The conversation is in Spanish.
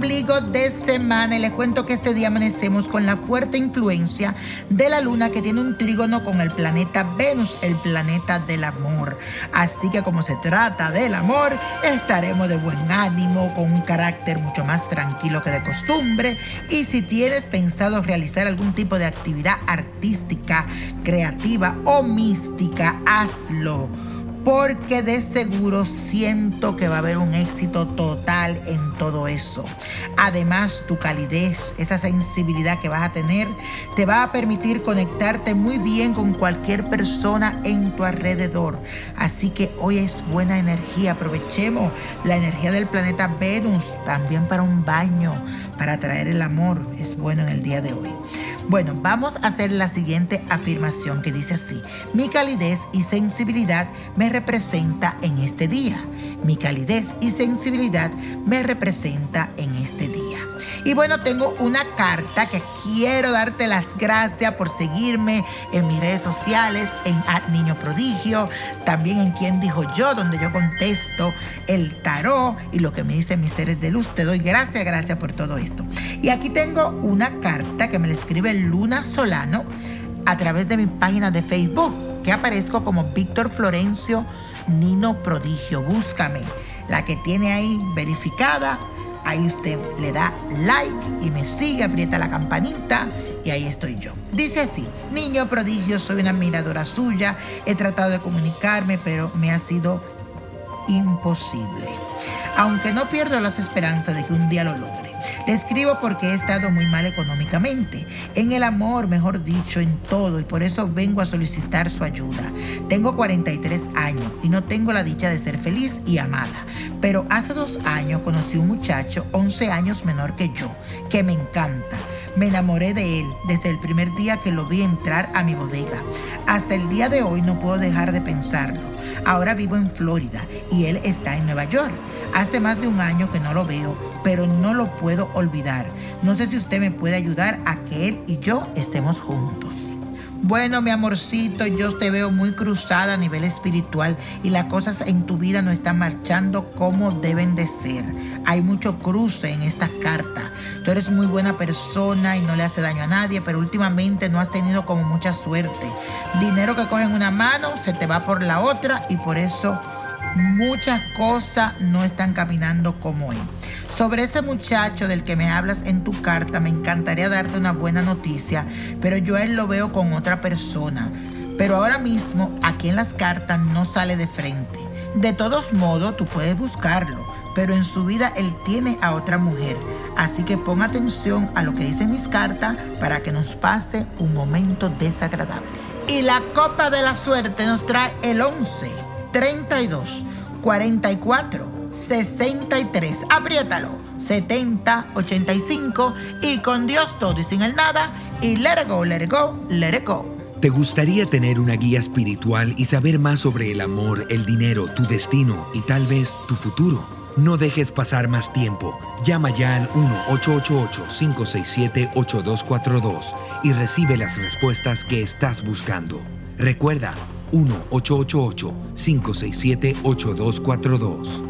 ombligo de semana y les cuento que este día amanecemos con la fuerte influencia de la luna que tiene un trígono con el planeta Venus, el planeta del amor. Así que como se trata del amor, estaremos de buen ánimo, con un carácter mucho más tranquilo que de costumbre y si tienes pensado realizar algún tipo de actividad artística, creativa o mística, hazlo porque de seguro siento que va a haber un éxito total en todo eso. Además, tu calidez, esa sensibilidad que vas a tener, te va a permitir conectarte muy bien con cualquier persona en tu alrededor. Así que hoy es buena energía, aprovechemos la energía del planeta Venus también para un baño, para traer el amor. Es bueno en el día de hoy. Bueno, vamos a hacer la siguiente afirmación que dice así. Mi calidez y sensibilidad me representa en este día. Mi calidez y sensibilidad me representa en este día. Y bueno, tengo una carta que quiero darte las gracias por seguirme en mis redes sociales, en Niño Prodigio, también en Quien Dijo Yo, donde yo contesto el tarot y lo que me dicen mis seres de luz. Te doy gracias, gracias por todo esto. Y aquí tengo una carta que me la escribe Luna Solano a través de mi página de Facebook, que aparezco como Víctor Florencio Nino Prodigio. Búscame, la que tiene ahí verificada Ahí usted le da like y me sigue, aprieta la campanita y ahí estoy yo. Dice así, niño prodigio, soy una admiradora suya, he tratado de comunicarme, pero me ha sido imposible. Aunque no pierdo las esperanzas de que un día lo logre. Le escribo porque he estado muy mal económicamente, en el amor, mejor dicho, en todo, y por eso vengo a solicitar su ayuda. Tengo 43 años y no tengo la dicha de ser feliz y amada, pero hace dos años conocí un muchacho 11 años menor que yo, que me encanta. Me enamoré de él desde el primer día que lo vi entrar a mi bodega. Hasta el día de hoy no puedo dejar de pensarlo. Ahora vivo en Florida y él está en Nueva York. Hace más de un año que no lo veo, pero no lo puedo olvidar. No sé si usted me puede ayudar a que él y yo estemos juntos. Bueno, mi amorcito, yo te veo muy cruzada a nivel espiritual y las cosas en tu vida no están marchando como deben de ser. Hay mucho cruce en estas cartas. Tú eres muy buena persona y no le hace daño a nadie, pero últimamente no has tenido como mucha suerte. Dinero que coge en una mano se te va por la otra y por eso muchas cosas no están caminando como él. Sobre este muchacho del que me hablas en tu carta, me encantaría darte una buena noticia, pero yo a él lo veo con otra persona. Pero ahora mismo aquí en las cartas no sale de frente. De todos modos, tú puedes buscarlo, pero en su vida él tiene a otra mujer. Así que pon atención a lo que dicen mis cartas para que nos pase un momento desagradable. Y la copa de la suerte nos trae el 11, 32, 44, 63. Apriétalo. 70, 85 y con Dios todo y sin el nada y let it go, let it go, let it go. ¿Te gustaría tener una guía espiritual y saber más sobre el amor, el dinero, tu destino y tal vez tu futuro? No dejes pasar más tiempo. Llama ya al 1-888-567-8242 y recibe las respuestas que estás buscando. Recuerda, 1-888-567-8242.